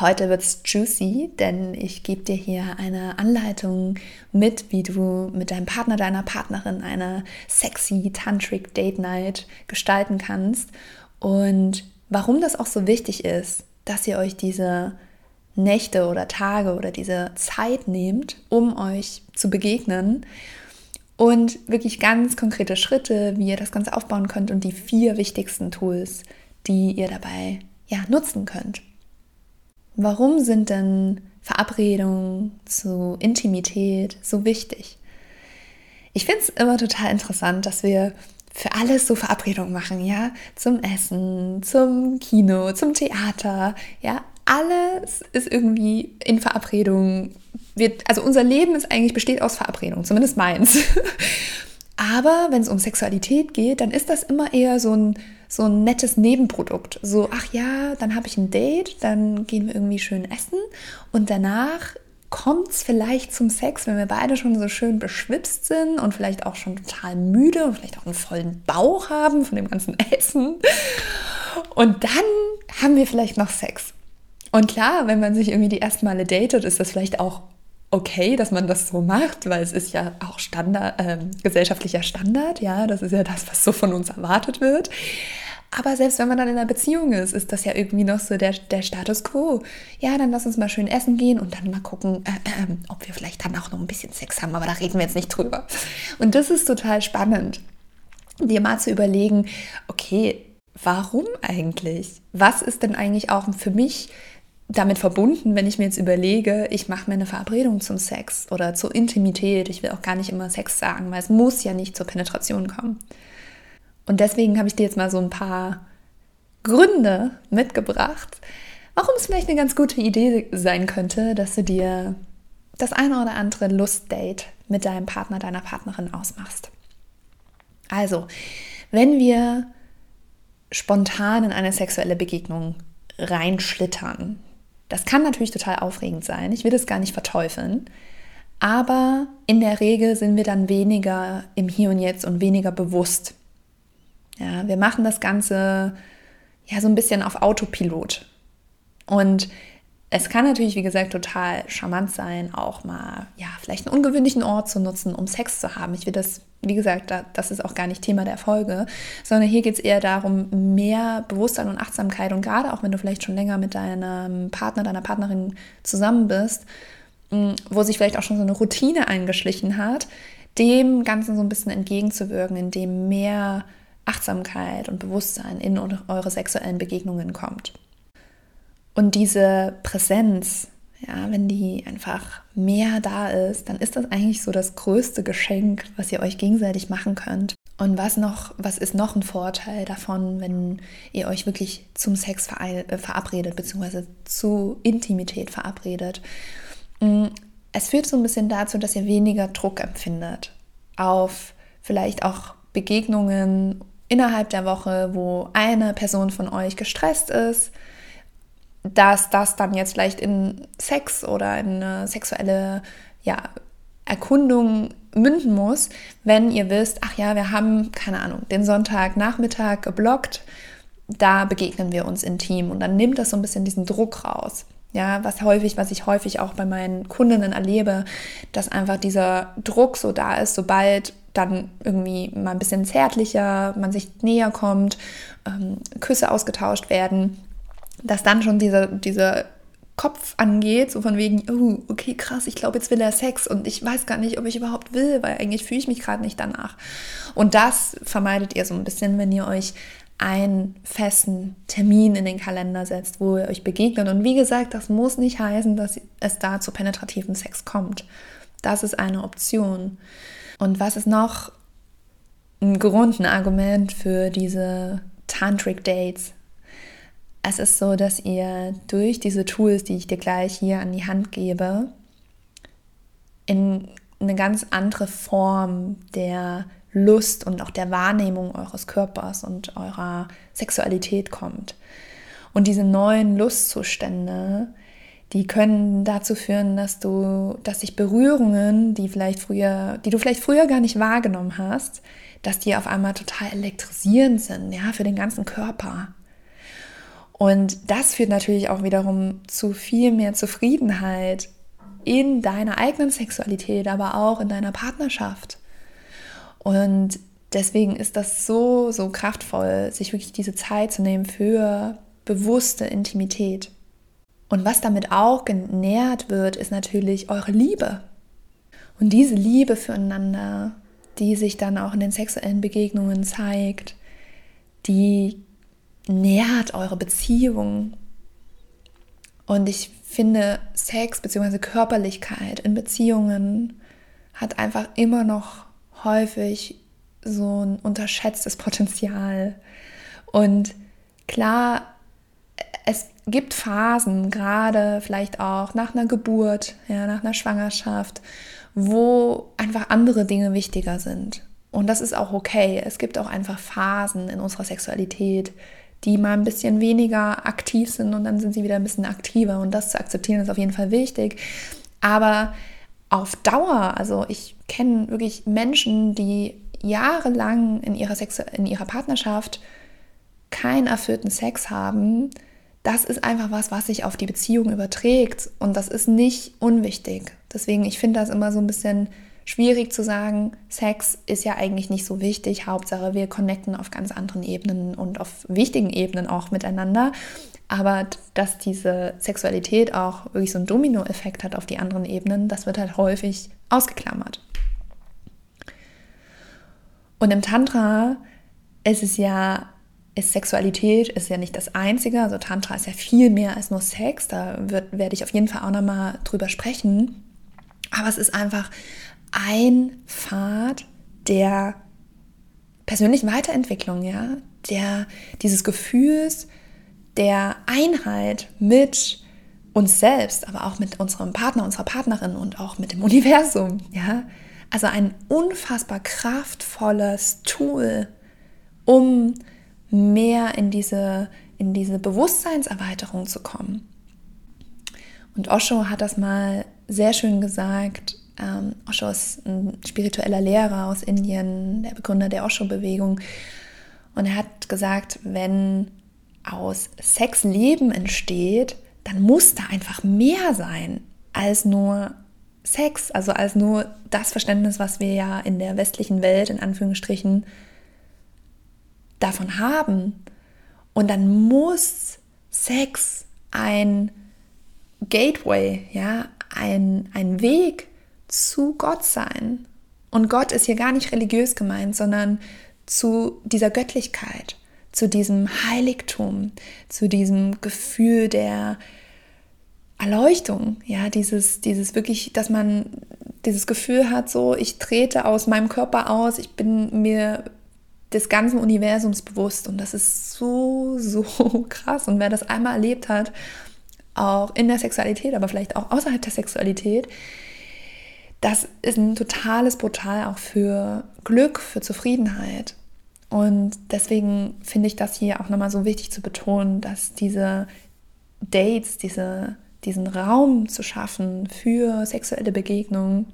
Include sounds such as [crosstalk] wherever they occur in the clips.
Heute wird's juicy, denn ich gebe dir hier eine Anleitung mit, wie du mit deinem Partner, deiner Partnerin eine sexy Tantric Date Night gestalten kannst und warum das auch so wichtig ist, dass ihr euch diese Nächte oder Tage oder diese Zeit nehmt, um euch zu begegnen und wirklich ganz konkrete Schritte, wie ihr das Ganze aufbauen könnt und die vier wichtigsten Tools, die ihr dabei ja, nutzen könnt. Warum sind denn Verabredungen zu Intimität so wichtig? Ich finde es immer total interessant, dass wir für alles so Verabredungen machen, ja, zum Essen, zum Kino, zum Theater, ja, alles ist irgendwie in Verabredungen. Wird, also unser Leben ist eigentlich besteht aus Verabredungen, zumindest meins. [laughs] Aber wenn es um Sexualität geht, dann ist das immer eher so ein, so ein nettes Nebenprodukt. So, ach ja, dann habe ich ein Date, dann gehen wir irgendwie schön essen und danach kommt es vielleicht zum Sex, wenn wir beide schon so schön beschwipst sind und vielleicht auch schon total müde und vielleicht auch einen vollen Bauch haben von dem ganzen [laughs] Essen. Und dann haben wir vielleicht noch Sex. Und klar, wenn man sich irgendwie die ersten Male datet, ist das vielleicht auch okay, dass man das so macht, weil es ist ja auch Standard, äh, gesellschaftlicher Standard, ja, das ist ja das, was so von uns erwartet wird. Aber selbst wenn man dann in einer Beziehung ist, ist das ja irgendwie noch so der, der Status quo. Ja, dann lass uns mal schön essen gehen und dann mal gucken, äh, äh, ob wir vielleicht dann auch noch ein bisschen Sex haben, aber da reden wir jetzt nicht drüber. Und das ist total spannend, dir mal zu überlegen, okay, warum eigentlich? Was ist denn eigentlich auch für mich damit verbunden, wenn ich mir jetzt überlege, ich mache mir eine Verabredung zum Sex oder zur Intimität. Ich will auch gar nicht immer Sex sagen, weil es muss ja nicht zur Penetration kommen. Und deswegen habe ich dir jetzt mal so ein paar Gründe mitgebracht, warum es vielleicht eine ganz gute Idee sein könnte, dass du dir das eine oder andere Lustdate mit deinem Partner, deiner Partnerin ausmachst. Also, wenn wir spontan in eine sexuelle Begegnung reinschlittern, das kann natürlich total aufregend sein. Ich will das gar nicht verteufeln. Aber in der Regel sind wir dann weniger im Hier und Jetzt und weniger bewusst. Ja, wir machen das Ganze ja so ein bisschen auf Autopilot. Und es kann natürlich, wie gesagt, total charmant sein, auch mal, ja, vielleicht einen ungewöhnlichen Ort zu nutzen, um Sex zu haben. Ich will das, wie gesagt, das ist auch gar nicht Thema der Folge, sondern hier geht es eher darum, mehr Bewusstsein und Achtsamkeit und gerade auch wenn du vielleicht schon länger mit deinem Partner, deiner Partnerin zusammen bist, mm, wo sich vielleicht auch schon so eine Routine eingeschlichen hat, dem Ganzen so ein bisschen entgegenzuwirken, indem mehr Achtsamkeit und Bewusstsein in eure sexuellen Begegnungen kommt. Und diese Präsenz, ja, wenn die einfach mehr da ist, dann ist das eigentlich so das größte Geschenk, was ihr euch gegenseitig machen könnt. Und was noch, was ist noch ein Vorteil davon, wenn ihr euch wirklich zum Sex äh, verabredet, beziehungsweise zu Intimität verabredet? Mm, es führt so ein bisschen dazu, dass ihr weniger Druck empfindet auf vielleicht auch Begegnungen innerhalb der Woche, wo eine Person von euch gestresst ist, dass das dann jetzt vielleicht in Sex oder in eine sexuelle ja, Erkundung münden muss, wenn ihr wisst, ach ja, wir haben, keine Ahnung, den Sonntagnachmittag geblockt, da begegnen wir uns intim und dann nimmt das so ein bisschen diesen Druck raus. Ja, was häufig, was ich häufig auch bei meinen Kundinnen erlebe, dass einfach dieser Druck so da ist, sobald dann irgendwie mal ein bisschen zärtlicher, man sich näher kommt, ähm, Küsse ausgetauscht werden, dass dann schon dieser, dieser Kopf angeht, so von wegen, oh, okay, krass, ich glaube, jetzt will er Sex und ich weiß gar nicht, ob ich überhaupt will, weil eigentlich fühle ich mich gerade nicht danach. Und das vermeidet ihr so ein bisschen, wenn ihr euch einen festen Termin in den Kalender setzt, wo ihr euch begegnet. Und wie gesagt, das muss nicht heißen, dass es da zu penetrativen Sex kommt. Das ist eine Option. Und was ist noch ein Grund, ein Argument für diese Tantric Dates? Es ist so, dass ihr durch diese Tools, die ich dir gleich hier an die Hand gebe, in eine ganz andere Form der Lust und auch der Wahrnehmung eures Körpers und eurer Sexualität kommt. Und diese neuen Lustzustände, die können dazu führen, dass du, dass sich Berührungen, die vielleicht früher, die du vielleicht früher gar nicht wahrgenommen hast, dass die auf einmal total elektrisierend sind, ja, für den ganzen Körper. Und das führt natürlich auch wiederum zu viel mehr Zufriedenheit in deiner eigenen Sexualität, aber auch in deiner Partnerschaft. Und deswegen ist das so, so kraftvoll, sich wirklich diese Zeit zu nehmen für bewusste Intimität. Und was damit auch genährt wird, ist natürlich eure Liebe. Und diese Liebe füreinander, die sich dann auch in den sexuellen Begegnungen zeigt, die nährt eure Beziehung. Und ich finde, Sex bzw. Körperlichkeit in Beziehungen hat einfach immer noch häufig so ein unterschätztes Potenzial. Und klar, es gibt Phasen, gerade vielleicht auch nach einer Geburt, ja, nach einer Schwangerschaft, wo einfach andere Dinge wichtiger sind. Und das ist auch okay. Es gibt auch einfach Phasen in unserer Sexualität, die mal ein bisschen weniger aktiv sind und dann sind sie wieder ein bisschen aktiver. Und das zu akzeptieren ist auf jeden Fall wichtig. Aber auf Dauer, also ich kenne wirklich Menschen, die jahrelang in ihrer, Sex in ihrer Partnerschaft keinen erfüllten Sex haben, das ist einfach was, was sich auf die Beziehung überträgt und das ist nicht unwichtig. Deswegen, ich finde das immer so ein bisschen schwierig zu sagen, Sex ist ja eigentlich nicht so wichtig, Hauptsache wir connecten auf ganz anderen Ebenen und auf wichtigen Ebenen auch miteinander. Aber dass diese Sexualität auch wirklich so einen Dominoeffekt hat auf die anderen Ebenen, das wird halt häufig ausgeklammert. Und im Tantra ist es ja, ist Sexualität ist ja nicht das Einzige. Also Tantra ist ja viel mehr als nur Sex. Da wird, werde ich auf jeden Fall auch nochmal drüber sprechen. Aber es ist einfach ein Pfad der persönlichen Weiterentwicklung, ja, der dieses Gefühls der Einheit mit uns selbst, aber auch mit unserem Partner, unserer Partnerin und auch mit dem [laughs] Universum, ja. Also ein unfassbar kraftvolles Tool, um mehr in diese, in diese Bewusstseinserweiterung zu kommen. Und Osho hat das mal sehr schön gesagt, ähm, Osho ist ein spiritueller Lehrer aus Indien, der Begründer der Osho-Bewegung. Und er hat gesagt, wenn aus Sex Leben entsteht, dann muss da einfach mehr sein als nur Sex, also als nur das Verständnis, was wir ja in der westlichen Welt in Anführungsstrichen davon haben. Und dann muss Sex ein Gateway, ja, ein, ein Weg zu Gott sein. Und Gott ist hier gar nicht religiös gemeint, sondern zu dieser Göttlichkeit, zu diesem Heiligtum, zu diesem Gefühl der Erleuchtung, ja, dieses, dieses wirklich, dass man dieses Gefühl hat, so, ich trete aus meinem Körper aus, ich bin mir des ganzen Universums bewusst und das ist so, so [laughs] krass. Und wer das einmal erlebt hat, auch in der Sexualität, aber vielleicht auch außerhalb der Sexualität, das ist ein totales Portal auch für Glück, für Zufriedenheit. Und deswegen finde ich das hier auch nochmal so wichtig zu betonen, dass diese Dates, diese, diesen Raum zu schaffen für sexuelle Begegnungen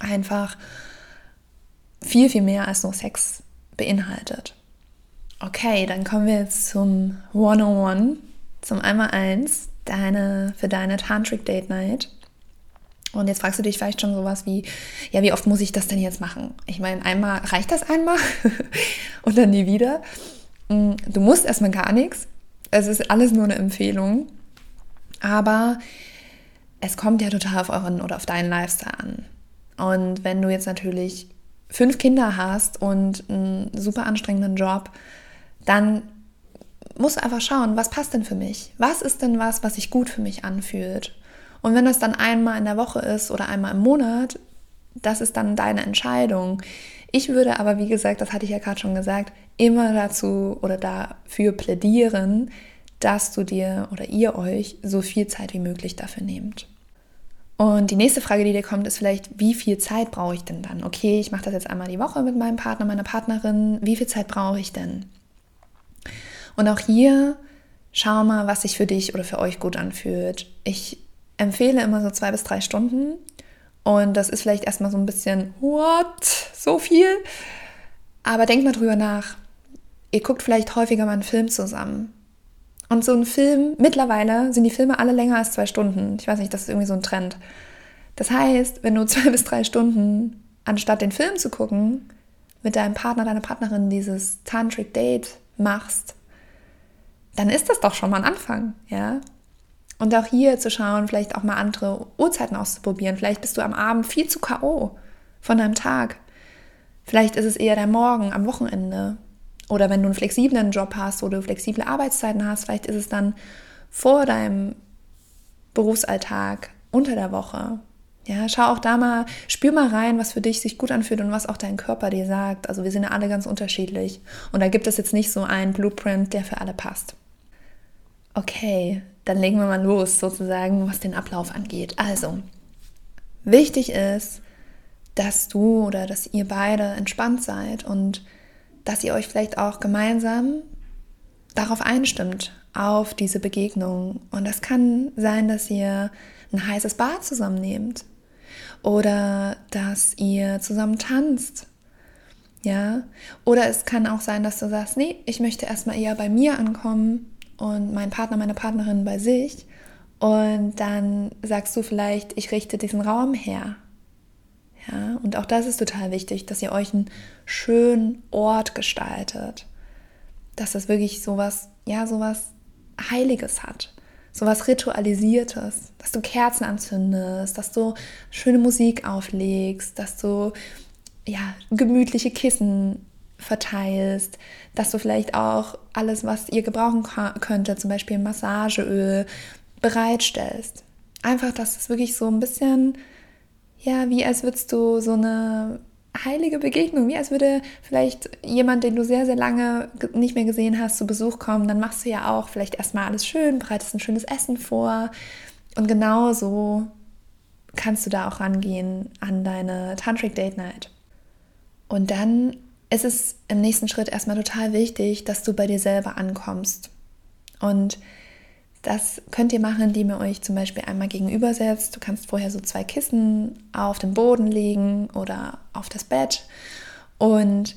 einfach viel, viel mehr als nur Sex beinhaltet. Okay, dann kommen wir jetzt zum 101, zum einmal eins, deine, für deine Tantric Date Night. Und jetzt fragst du dich vielleicht schon sowas wie, ja, wie oft muss ich das denn jetzt machen? Ich meine, einmal reicht das einmal [laughs] und dann nie wieder. Mm, du musst erstmal gar nichts. Es ist alles nur eine Empfehlung. Aber es kommt ja total auf euren oder auf deinen Lifestyle an. Und wenn du jetzt natürlich fünf Kinder hast und einen super anstrengenden Job, dann musst du einfach schauen, was passt denn für mich? Was ist denn was, was sich gut für mich anfühlt? Und wenn das dann einmal in der Woche ist oder einmal im Monat, das ist dann deine Entscheidung. Ich würde aber, wie gesagt, das hatte ich ja gerade schon gesagt, immer dazu oder dafür plädieren, dass du dir oder ihr euch so viel Zeit wie möglich dafür nehmt. Und die nächste Frage, die dir kommt, ist vielleicht, wie viel Zeit brauche ich denn dann? Okay, ich mache das jetzt einmal die Woche mit meinem Partner, meiner Partnerin. Wie viel Zeit brauche ich denn? Und auch hier schau mal, was sich für dich oder für euch gut anfühlt. Ich empfehle immer so zwei bis drei Stunden. Und das ist vielleicht erstmal so ein bisschen, what? So viel? Aber denkt mal drüber nach. Ihr guckt vielleicht häufiger mal einen Film zusammen. Und so ein Film, mittlerweile sind die Filme alle länger als zwei Stunden. Ich weiß nicht, das ist irgendwie so ein Trend. Das heißt, wenn du [laughs] zwei bis drei Stunden, anstatt den Film zu gucken, mit deinem Partner, deiner Partnerin dieses Tantric Date machst, dann ist das doch schon mal ein Anfang, ja. Und auch hier zu schauen, vielleicht auch mal andere Uhrzeiten auszuprobieren. Vielleicht bist du am Abend viel zu K.O. von deinem Tag. Vielleicht ist es eher der Morgen am Wochenende. Oder wenn du einen flexiblen Job hast oder flexible Arbeitszeiten hast, vielleicht ist es dann vor deinem Berufsalltag unter der Woche. Ja, schau auch da mal, spür mal rein, was für dich sich gut anfühlt und was auch dein Körper dir sagt. Also wir sind ja alle ganz unterschiedlich. Und da gibt es jetzt nicht so einen Blueprint, der für alle passt. Okay, dann legen wir mal los, sozusagen, was den Ablauf angeht. Also, wichtig ist, dass du oder dass ihr beide entspannt seid und dass ihr euch vielleicht auch gemeinsam darauf einstimmt, auf diese Begegnung. Und das kann sein, dass ihr ein heißes Bad zusammennehmt oder dass ihr zusammen tanzt. Ja, oder es kann auch sein, dass du sagst, nee, ich möchte erstmal eher bei mir ankommen und mein Partner, meine Partnerin bei sich. Und dann sagst du vielleicht, ich richte diesen Raum her. Ja, und auch das ist total wichtig, dass ihr euch einen schönen Ort gestaltet. Dass das wirklich sowas, ja, sowas Heiliges hat. Sowas Ritualisiertes. Dass du Kerzen anzündest, dass du schöne Musik auflegst, dass du ja, gemütliche Kissen verteilst, dass du vielleicht auch alles, was ihr gebrauchen könnte, zum Beispiel Massageöl, bereitstellst. Einfach, dass es wirklich so ein bisschen ja, wie als würdest du so eine heilige Begegnung, wie als würde vielleicht jemand, den du sehr, sehr lange nicht mehr gesehen hast, zu Besuch kommen, dann machst du ja auch vielleicht erstmal alles schön, bereitest ein schönes Essen vor und genau so kannst du da auch rangehen an deine Tantric Date Night. Und dann ist es im nächsten Schritt erstmal total wichtig, dass du bei dir selber ankommst. Und das könnt ihr machen, indem ihr euch zum Beispiel einmal gegenüber setzt. Du kannst vorher so zwei Kissen auf den Boden legen oder auf das Bett und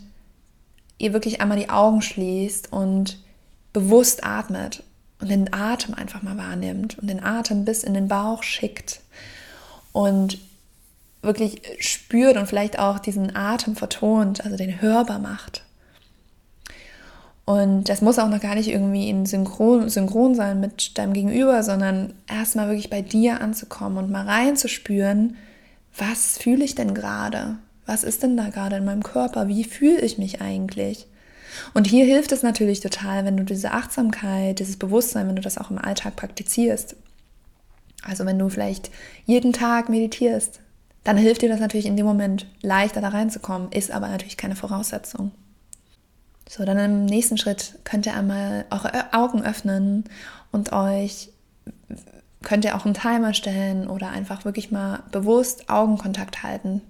ihr wirklich einmal die Augen schließt und bewusst atmet und den Atem einfach mal wahrnimmt und den Atem bis in den Bauch schickt und wirklich spürt und vielleicht auch diesen Atem vertont, also den hörbar macht. Und das muss auch noch gar nicht irgendwie in Synchron, synchron sein mit deinem Gegenüber, sondern erstmal wirklich bei dir anzukommen und mal reinzuspüren, was fühle ich denn gerade? Was ist denn da gerade in meinem Körper? Wie fühle ich mich eigentlich? Und hier hilft es natürlich total, wenn du diese Achtsamkeit, dieses Bewusstsein, wenn du das auch im Alltag praktizierst. Also wenn du vielleicht jeden Tag meditierst, dann hilft dir das natürlich in dem Moment leichter da reinzukommen, ist aber natürlich keine Voraussetzung. So, dann im nächsten Schritt könnt ihr einmal eure Augen öffnen und euch könnt ihr auch einen Timer stellen oder einfach wirklich mal bewusst Augenkontakt halten.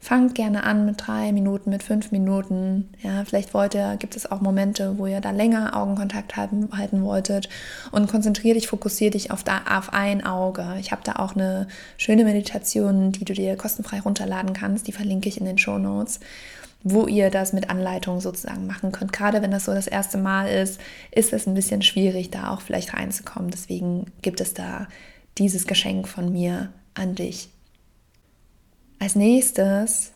Fangt gerne an mit drei Minuten, mit fünf Minuten. Ja, vielleicht wollt ihr, gibt es auch Momente, wo ihr da länger Augenkontakt halten, halten wolltet. Und konzentriere dich, fokussiere dich auf, da, auf ein Auge. Ich habe da auch eine schöne Meditation, die du dir kostenfrei runterladen kannst. Die verlinke ich in den Show Notes wo ihr das mit Anleitung sozusagen machen könnt. Gerade wenn das so das erste Mal ist, ist es ein bisschen schwierig, da auch vielleicht reinzukommen. Deswegen gibt es da dieses Geschenk von mir an dich. Als nächstes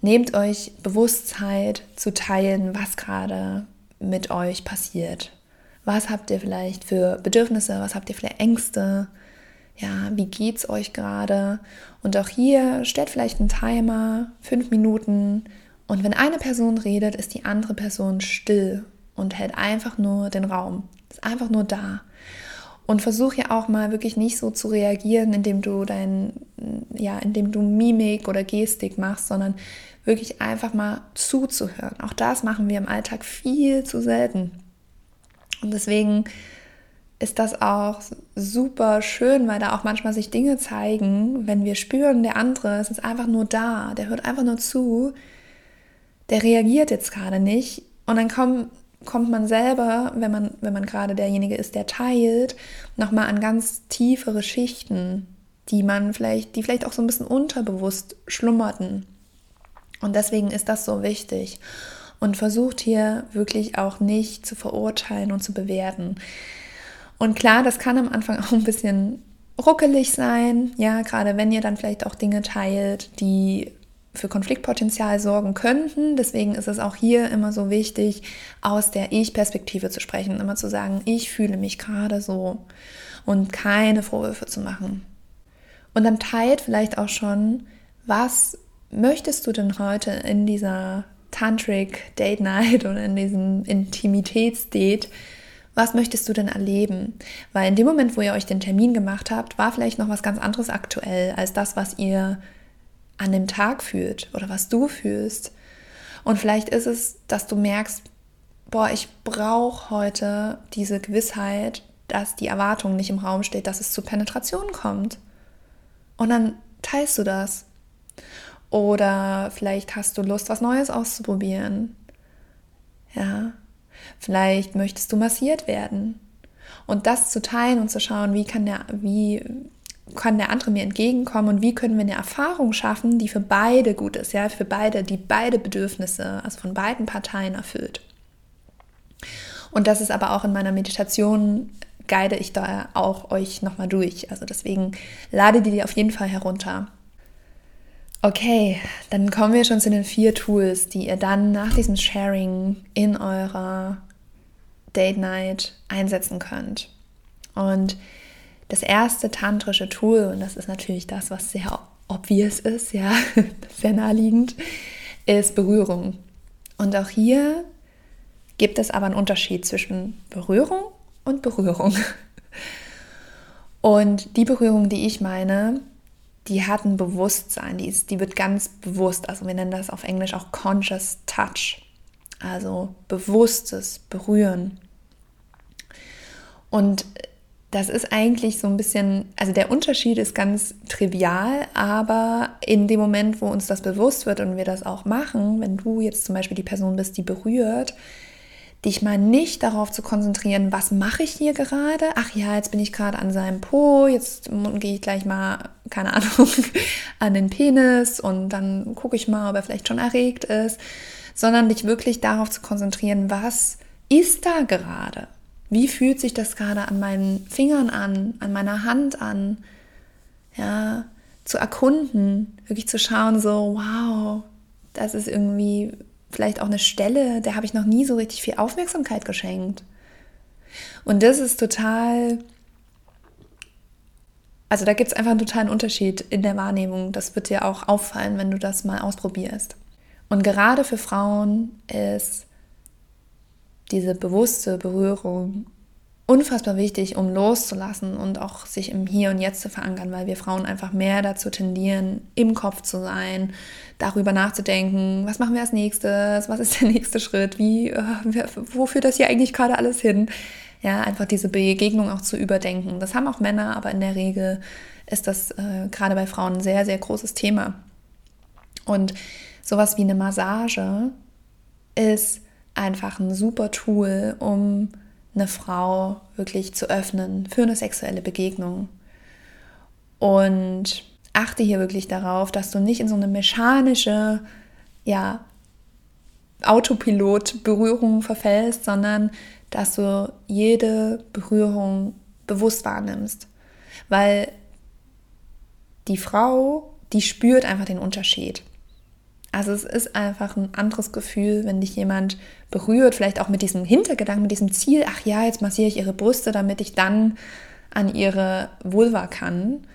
nehmt euch Bewusstheit zu teilen, was gerade mit euch passiert. Was habt ihr vielleicht für Bedürfnisse? Was habt ihr für Ängste? Ja, wie geht's euch gerade? Und auch hier stellt vielleicht einen Timer, fünf Minuten, und wenn eine Person redet, ist die andere Person still und hält einfach nur den Raum. Ist einfach nur da. Und versuch ja auch mal wirklich nicht so zu reagieren, indem du dein, ja, indem du Mimik oder Gestik machst, sondern wirklich einfach mal zuzuhören. Auch das machen wir im Alltag viel zu selten. Und deswegen ist das auch super schön, weil da auch manchmal sich Dinge zeigen, wenn wir spüren, der andere ist einfach nur da, der hört einfach nur zu, der reagiert jetzt gerade nicht. Und dann kommt, kommt man selber, wenn man, wenn man gerade derjenige ist, der teilt, nochmal an ganz tiefere Schichten, die man vielleicht, die vielleicht auch so ein bisschen unterbewusst schlummerten. Und deswegen ist das so wichtig. und versucht hier wirklich auch nicht zu verurteilen und zu bewerten. Und klar, das kann am Anfang [laughs] auch ein bisschen ruckelig sein, ja, gerade wenn ihr dann vielleicht auch Dinge teilt, die für Konfliktpotenzial sorgen könnten. Deswegen ist es auch hier immer so wichtig, aus der Ich-Perspektive zu sprechen, immer zu sagen, ich fühle mich gerade so und keine Vorwürfe zu machen. Und dann teilt vielleicht auch schon, was möchtest du denn heute in dieser Tantric Date Night oder in diesem Intimitätsdate, was möchtest du denn erleben? Weil in dem Moment, wo ihr euch den Termin gemacht habt, war vielleicht noch was ganz anderes aktuell als das, was ihr an dem Tag fühlt oder was du fühlst. Und vielleicht ist es, dass du merkst, boah, ich brauche heute diese Gewissheit, dass die Erwartung nicht im Raum steht, dass es zu Penetration kommt. Und dann teilst du das. Oder vielleicht hast du Lust, was Neues auszuprobieren. Ja. Vielleicht möchtest du massiert werden. Und das zu teilen und zu schauen, wie kann der, wie kann der andere mir entgegenkommen und wie können wir eine Erfahrung schaffen, die für beide gut ist, ja, für beide, die beide Bedürfnisse, also von beiden Parteien erfüllt. Und das ist aber auch in meiner Meditation guide ich da auch euch nochmal durch. Also deswegen lade die dir auf jeden Fall herunter. Okay, dann kommen wir schon zu den vier Tools, die ihr dann nach diesem Sharing in eurer Date Night einsetzen könnt. Und das erste tantrische Tool, und das ist natürlich das, was sehr obvious ist, ja, [laughs] sehr naheliegend, ist Berührung. Und auch hier gibt es aber einen Unterschied zwischen Berührung und Berührung. [laughs] Und die Berührung, die ich meine, die hat ein Bewusstsein, die, ist, die wird ganz bewusst, also wir nennen das auf Englisch auch Conscious Touch, also bewusstes Berühren. Und das ist eigentlich so ein bisschen, also der Unterschied ist ganz trivial, aber in dem Moment, wo uns das bewusst wird und wir das auch machen, wenn du jetzt zum Beispiel die Person bist, die berührt, dich mal nicht darauf zu konzentrieren, was mache ich hier gerade? Ach ja, jetzt bin ich gerade an seinem Po, jetzt gehe ich gleich mal, keine Ahnung, [laughs] an den Penis und dann gucke ich mal, ob er vielleicht schon erregt ist, sondern dich wirklich darauf zu konzentrieren, was ist da gerade? Wie fühlt sich das gerade an meinen Fingern an, an meiner Hand an? Ja, zu erkunden, wirklich zu schauen, so, wow, das ist irgendwie vielleicht auch eine Stelle, der habe ich noch nie so richtig viel Aufmerksamkeit geschenkt. Und das ist total, also da gibt es einfach einen totalen Unterschied in der Wahrnehmung. Das wird dir auch auffallen, wenn du das mal ausprobierst. Und gerade für Frauen ist diese bewusste Berührung unfassbar wichtig, um loszulassen und auch sich im Hier und Jetzt zu verankern, weil wir Frauen einfach mehr dazu tendieren, im Kopf zu sein, darüber nachzudenken, was machen wir als nächstes, was ist der [laughs] nächste Schritt, wie, äh, wo führt das hier eigentlich gerade alles hin? Ja, einfach diese Begegnung auch zu überdenken. Das haben auch Männer, aber in der Regel ist das äh, gerade bei Frauen ein sehr, sehr großes Thema. Und sowas wie eine Massage ist einfach ein super Tool, um eine Frau wirklich zu öffnen für eine sexuelle Begegnung. Und achte hier wirklich darauf, dass du nicht in so eine mechanische, ja, Autopilot-Berührung verfällst, sondern dass du jede Berührung bewusst wahrnimmst. Weil die Frau, die spürt einfach den Unterschied. Also es ist einfach ein anderes Gefühl, wenn dich jemand berührt, vielleicht auch mit diesem Hintergedanken, mit diesem Ziel, ach ja, jetzt massiere ich ihre Brüste, damit ich dann an ihre Vulva kann.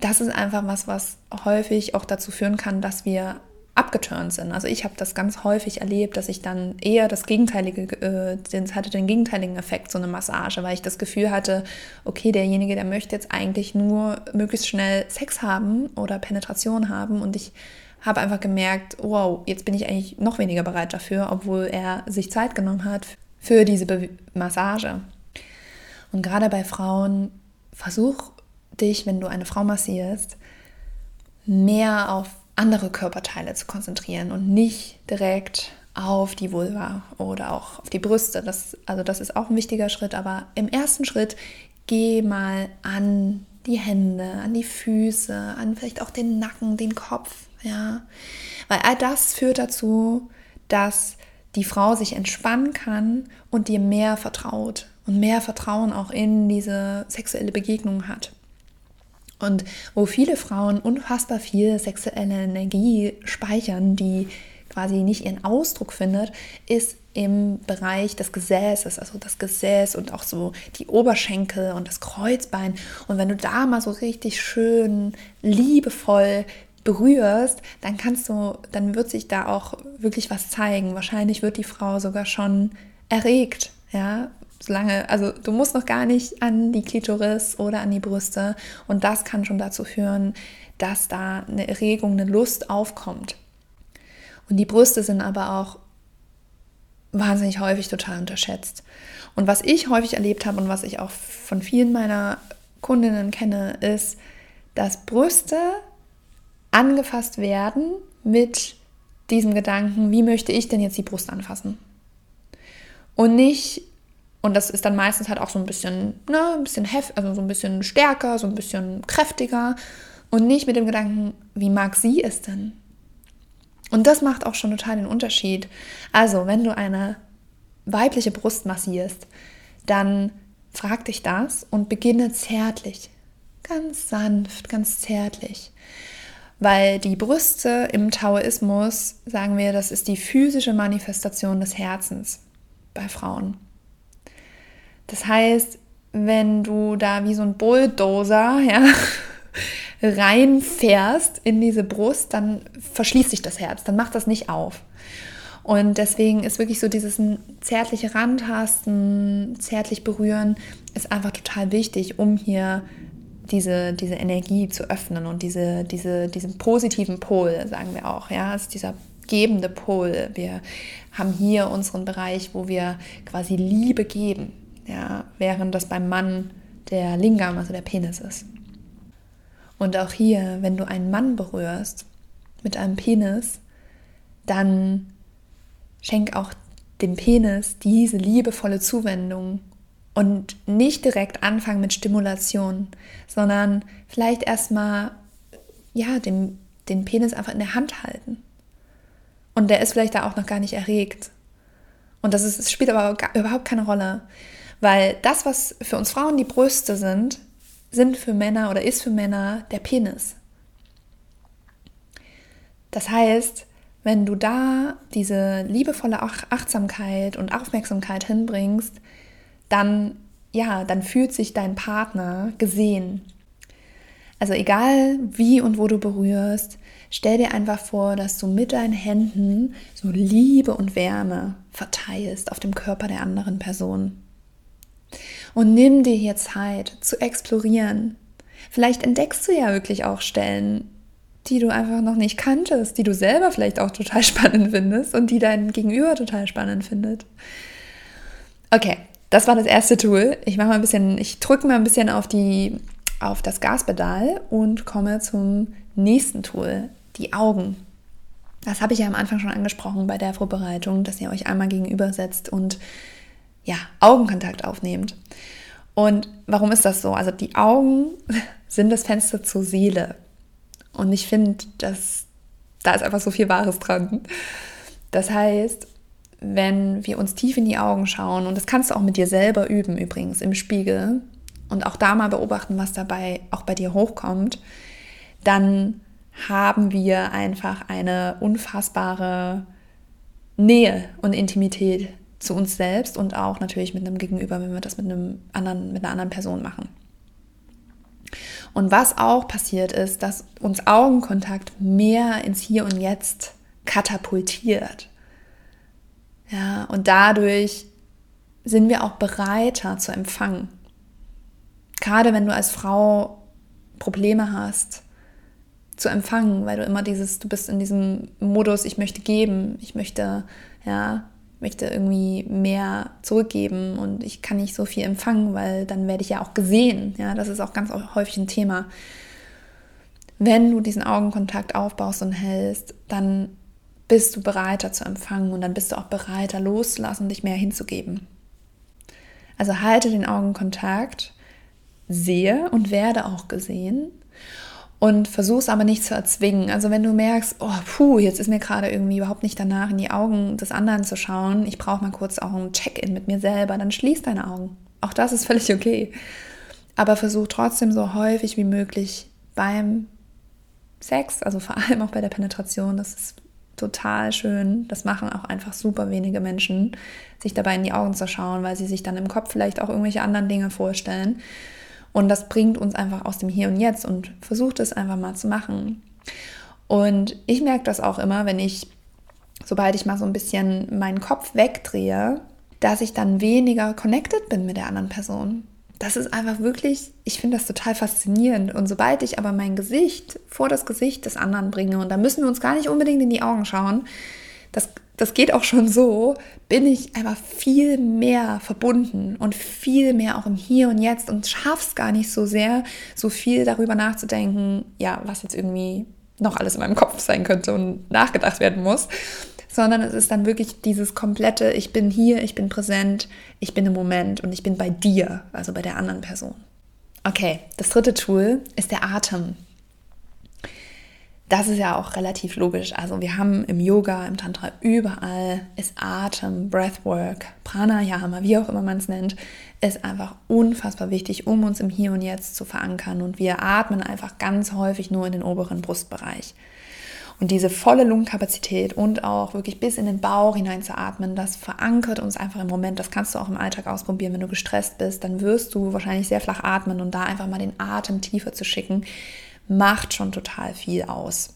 Das ist einfach was, was häufig auch dazu führen kann, dass wir abgeturnt sind. Also ich habe das ganz häufig erlebt, dass ich dann eher das gegenteilige, äh, hatte den gegenteiligen Effekt, so eine Massage, weil ich das Gefühl hatte, okay, derjenige, der möchte jetzt eigentlich nur möglichst schnell Sex haben oder Penetration haben und ich habe einfach gemerkt, wow, jetzt bin ich eigentlich noch weniger bereit dafür, obwohl er sich Zeit genommen hat für diese Be Massage. Und gerade bei Frauen, versuch dich, wenn du eine Frau massierst, mehr auf andere Körperteile zu konzentrieren und nicht direkt auf die Vulva oder auch auf die Brüste. Das, also das ist auch ein wichtiger Schritt, aber im ersten Schritt geh mal an die Hände, an die Füße, an vielleicht auch den Nacken, den Kopf, ja. Weil all das führt dazu, dass die Frau sich entspannen kann und dir mehr vertraut und mehr Vertrauen auch in diese sexuelle Begegnung hat. Und wo viele Frauen unfassbar viel sexuelle Energie speichern, die quasi nicht ihren Ausdruck findet, ist im Bereich des Gesäßes, also das Gesäß und auch so die Oberschenkel und das Kreuzbein. Und wenn du da mal so richtig schön liebevoll berührst, dann kannst du, dann wird sich da auch wirklich was zeigen. Wahrscheinlich wird die Frau sogar schon erregt, ja, solange, also du musst noch gar nicht an die Klitoris oder an die Brüste und das kann schon dazu führen, dass da eine Erregung, eine Lust aufkommt. Und die Brüste sind aber auch wahnsinnig häufig total unterschätzt. Und was ich häufig erlebt habe und was ich auch von vielen meiner Kundinnen kenne, ist, dass Brüste angefasst werden mit diesem Gedanken, wie möchte ich denn jetzt die Brust anfassen? Und nicht, und das ist dann meistens halt auch so ein bisschen, ne, ein bisschen heft, also so ein bisschen stärker, so ein bisschen kräftiger und nicht mit dem Gedanken, wie mag sie es denn? Und das macht auch schon total den Unterschied. Also, wenn du eine weibliche Brust massierst, dann frag dich das und beginne zärtlich, ganz sanft, ganz zärtlich. Weil die Brüste im Taoismus, sagen wir, das ist die physische Manifestation des Herzens bei Frauen. Das heißt, wenn du da wie so ein Bulldozer ja, [laughs] reinfährst in diese Brust, dann verschließt sich das Herz, dann macht das nicht auf. Und deswegen ist wirklich so dieses zärtliche Randtasten, zärtlich berühren, ist einfach total wichtig, um hier diese, diese Energie zu öffnen und diese, diese, diesen positiven Pol, sagen wir auch. Ja, ist dieser gebende Pol. Wir haben hier unseren Bereich, wo wir quasi Liebe geben, ja, während das beim Mann der Lingam, also der Penis ist. Und auch hier, wenn du einen Mann berührst mit einem Penis, dann schenk auch dem Penis diese liebevolle Zuwendung und nicht direkt anfangen mit Stimulation, sondern vielleicht erstmal ja, den, den Penis einfach in der Hand halten. Und der ist vielleicht da auch noch gar nicht erregt. Und das, ist, das spielt aber überhaupt keine Rolle, weil das, was für uns Frauen die Brüste sind, sind für Männer oder ist für Männer der Penis. Das heißt, wenn du da diese liebevolle Achtsamkeit und Aufmerksamkeit hinbringst, dann ja, dann fühlt sich dein Partner gesehen. Also egal wie und wo du berührst, stell dir einfach vor, dass du mit deinen Händen so Liebe und Wärme verteilst auf dem Körper der anderen Person. Und nimm dir hier Zeit zu explorieren. Vielleicht entdeckst du ja wirklich auch Stellen, die du einfach noch nicht kanntest, die du selber vielleicht auch total [laughs] spannend findest und die dein Gegenüber total spannend findet. Okay, das war das erste Tool. Ich mache mal ein bisschen, ich drücke mal ein bisschen auf die auf das Gaspedal und komme zum nächsten Tool, die Augen. Das habe ich ja am Anfang schon angesprochen bei der Vorbereitung, dass ihr euch einmal gegenüber setzt und ja, Augenkontakt aufnehmt. Und warum ist das so? Also die Augen [laughs] sind das Fenster zur Seele. Und ich finde, dass da ist einfach so viel Wahres dran. Das heißt, wenn wir uns tief in die Augen schauen, und das kannst du auch mit dir selber üben übrigens im Spiegel, und auch da mal beobachten, was dabei auch bei dir hochkommt, dann haben wir einfach eine unfassbare Nähe und Intimität zu uns selbst und auch natürlich mit einem Gegenüber, wenn wir das mit einem anderen, mit einer anderen Person machen. Und was auch passiert ist, dass uns Augenkontakt mehr ins Hier und Jetzt katapultiert. Ja, und dadurch sind wir auch bereiter zu empfangen. Gerade wenn du als Frau Probleme hast, zu empfangen, weil du immer dieses, du bist in diesem Modus, ich möchte geben, ich möchte, ja, möchte irgendwie mehr zurückgeben und ich kann nicht so viel empfangen, weil dann werde ich ja auch gesehen. Ja, das ist auch ganz häufig ein Thema. Wenn du diesen Augenkontakt aufbaust und hältst, dann bist du bereiter zu empfangen und dann bist du auch bereiter loszulassen und dich mehr hinzugeben. Also halte den Augenkontakt, sehe und werde auch gesehen Und versuch's aber nicht zu erzwingen. Also wenn du merkst, oh puh, jetzt ist mir gerade irgendwie überhaupt nicht danach in die Augen des anderen zu schauen, ich brauche mal kurz auch ein Check-in mit mir selber, dann schließ deine Augen. Auch das ist völlig okay. Aber versuch trotzdem so häufig wie möglich beim Sex, also vor allem auch bei der Penetration, das ist total schön. Das machen auch einfach super wenige Menschen, sich dabei in die Augen zu schauen, weil sie sich dann im Kopf vielleicht auch irgendwelche anderen Dinge vorstellen. Und das bringt uns einfach aus dem Hier und Jetzt und versucht es einfach mal zu machen. Und ich merke das auch immer, wenn ich, sobald ich mal so ein bisschen meinen Kopf wegdrehe, dass ich dann weniger connected bin mit der anderen Person. Das ist einfach wirklich, ich finde das total faszinierend. Und sobald ich aber mein Gesicht vor das Gesicht des anderen bringe, und da müssen wir uns gar nicht unbedingt in die Augen schauen, das, das geht auch schon so, bin ich einfach viel mehr verbunden und viel mehr auch im Hier und Jetzt und schaff's gar nicht so sehr, so viel darüber nachzudenken, ja, was jetzt irgendwie noch alles in meinem Kopf sein könnte und nachgedacht werden muss, sondern es ist dann wirklich dieses komplette, ich bin hier, ich bin präsent, ich bin im Moment und ich bin bei dir, also bei der anderen Person. Okay, das dritte Tool ist der Atem. Das ist ja auch relativ logisch. Also wir haben im Yoga, im Tantra überall ist Atem, Breathwork, Pranayama, wie auch immer man es nennt, ist einfach unfassbar wichtig, um uns im Hier und Jetzt zu verankern. Und wir atmen einfach ganz häufig nur in den oberen Brustbereich. Und diese volle Lungenkapazität und auch wirklich bis in den Bauch hinein zu atmen, das verankert uns einfach im Moment. Das kannst du auch im Alltag ausprobieren. Wenn du gestresst bist, dann wirst du wahrscheinlich sehr flach atmen und da einfach mal den Atem tiefer zu schicken, macht schon total viel aus.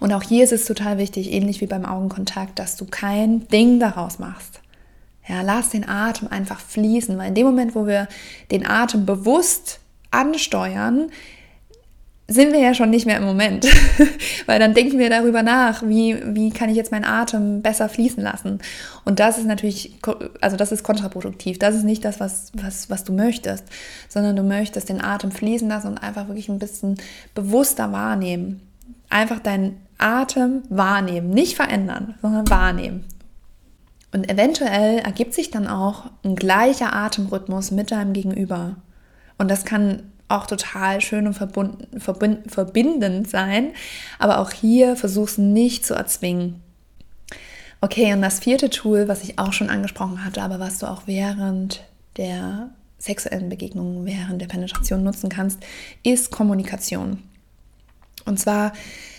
Und auch hier ist es total wichtig, ähnlich wie beim Augenkontakt, dass du kein Ding daraus machst. Ja, lass den Atem einfach fließen, weil in dem Moment, wo wir den Atem bewusst ansteuern, sind wir ja schon nicht mehr im Moment, [laughs] weil dann denken wir darüber nach, wie, wie kann ich jetzt meinen Atem besser fließen lassen. Und das ist natürlich, also das ist kontraproduktiv. Das ist nicht das, was, was, was du möchtest, sondern du möchtest den Atem fließen lassen und einfach wirklich ein bisschen bewusster wahrnehmen. Einfach deinen Atem wahrnehmen, nicht verändern, sondern wahrnehmen. Und eventuell ergibt sich dann auch ein gleicher Atemrhythmus mit deinem Gegenüber. Und das kann auch total schön und verbunden, verbind, verbindend sein. Aber auch hier versuch's nicht zu erzwingen. Okay, und das vierte Tool, was ich auch schon angesprochen hatte, aber was du auch während der sexuellen Begegnungen, während der Penetration nutzen kannst, ist Kommunikation. Und zwar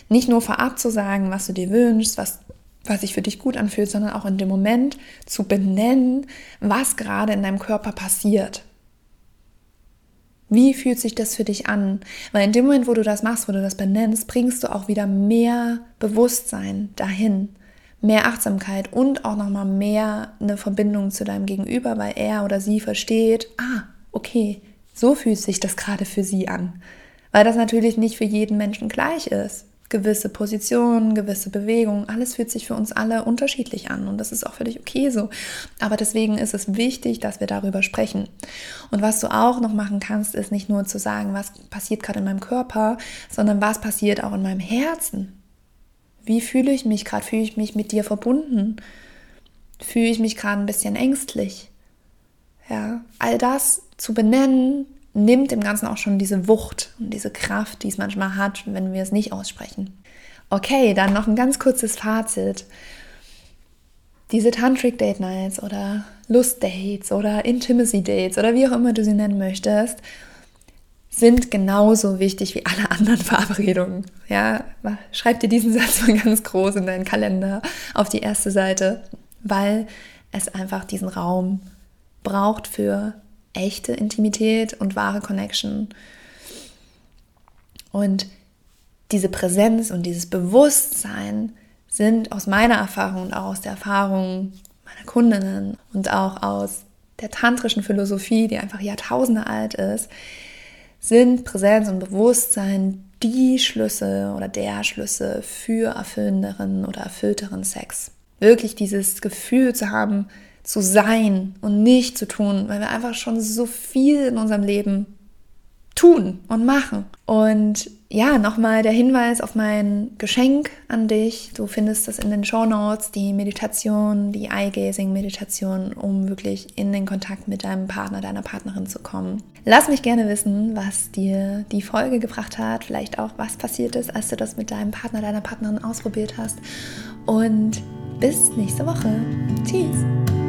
nicht nur vorab zu sagen, was du dir wünschst, was, was sich für dich gut anfühlt, sondern auch in dem Moment zu benennen, was gerade in deinem Körper passiert. Wie fühlt sich das für dich an? Weil in dem Moment, wo du das machst, wo du das benennst, bringst du auch wieder mehr Bewusstsein dahin, mehr Achtsamkeit und auch nochmal mehr eine Verbindung zu deinem Gegenüber, weil er oder sie versteht, ah, okay, so fühlt sich das gerade für sie an. Weil das natürlich nicht für jeden Menschen gleich ist gewisse Positionen, gewisse Bewegungen, alles fühlt sich für uns alle unterschiedlich an und das ist auch völlig okay so. Aber deswegen ist es wichtig, dass wir darüber sprechen. Und was du auch noch machen kannst, ist nicht nur zu sagen, was passiert gerade in meinem Körper, sondern was passiert auch in meinem Herzen. Wie fühle ich mich gerade? Fühle ich mich mit dir verbunden? Fühle ich mich gerade ein bisschen ängstlich? Ja, all das zu benennen, nimmt dem Ganzen auch schon diese Wucht und diese Kraft, die es manchmal hat, wenn wir es nicht aussprechen. Okay, dann noch ein ganz kurzes Fazit. Diese Tantric Date Nights oder Lust Dates oder Intimacy Dates oder wie auch immer du sie nennen möchtest, sind genauso wichtig wie alle anderen [laughs] Verabredungen. Ja, schreib dir diesen [laughs] Satz mal ganz groß in deinen Kalender auf die erste Seite, weil es einfach diesen Raum braucht für echte Intimität und wahre Connection. Und diese Präsenz und dieses Bewusstsein sind aus meiner Erfahrung und auch aus der Erfahrung meiner Kundinnen und auch aus der tantrischen Philosophie, die einfach Jahrtausende alt ist, sind Präsenz und Bewusstsein die Schlüssel oder der Schlüssel für erfüllenderen oder erfüllteren Sex. Wirklich dieses Gefühl zu haben, zu sein und nicht zu tun, weil wir einfach schon so viel in unserem Leben tun und machen. Und ja, nochmal der Hinweis auf mein Geschenk an dich. Du findest das in den Show Notes, die Meditation, die Eye-Gazing-Meditation, um wirklich in den Kontakt mit deinem Partner, deiner Partnerin zu kommen. Lass mich gerne wissen, was dir die Folge gebracht hat, vielleicht auch was passiert ist, als du das mit deinem Partner, deiner Partnerin ausprobiert hast. Und bis nächste Woche. Tschüss.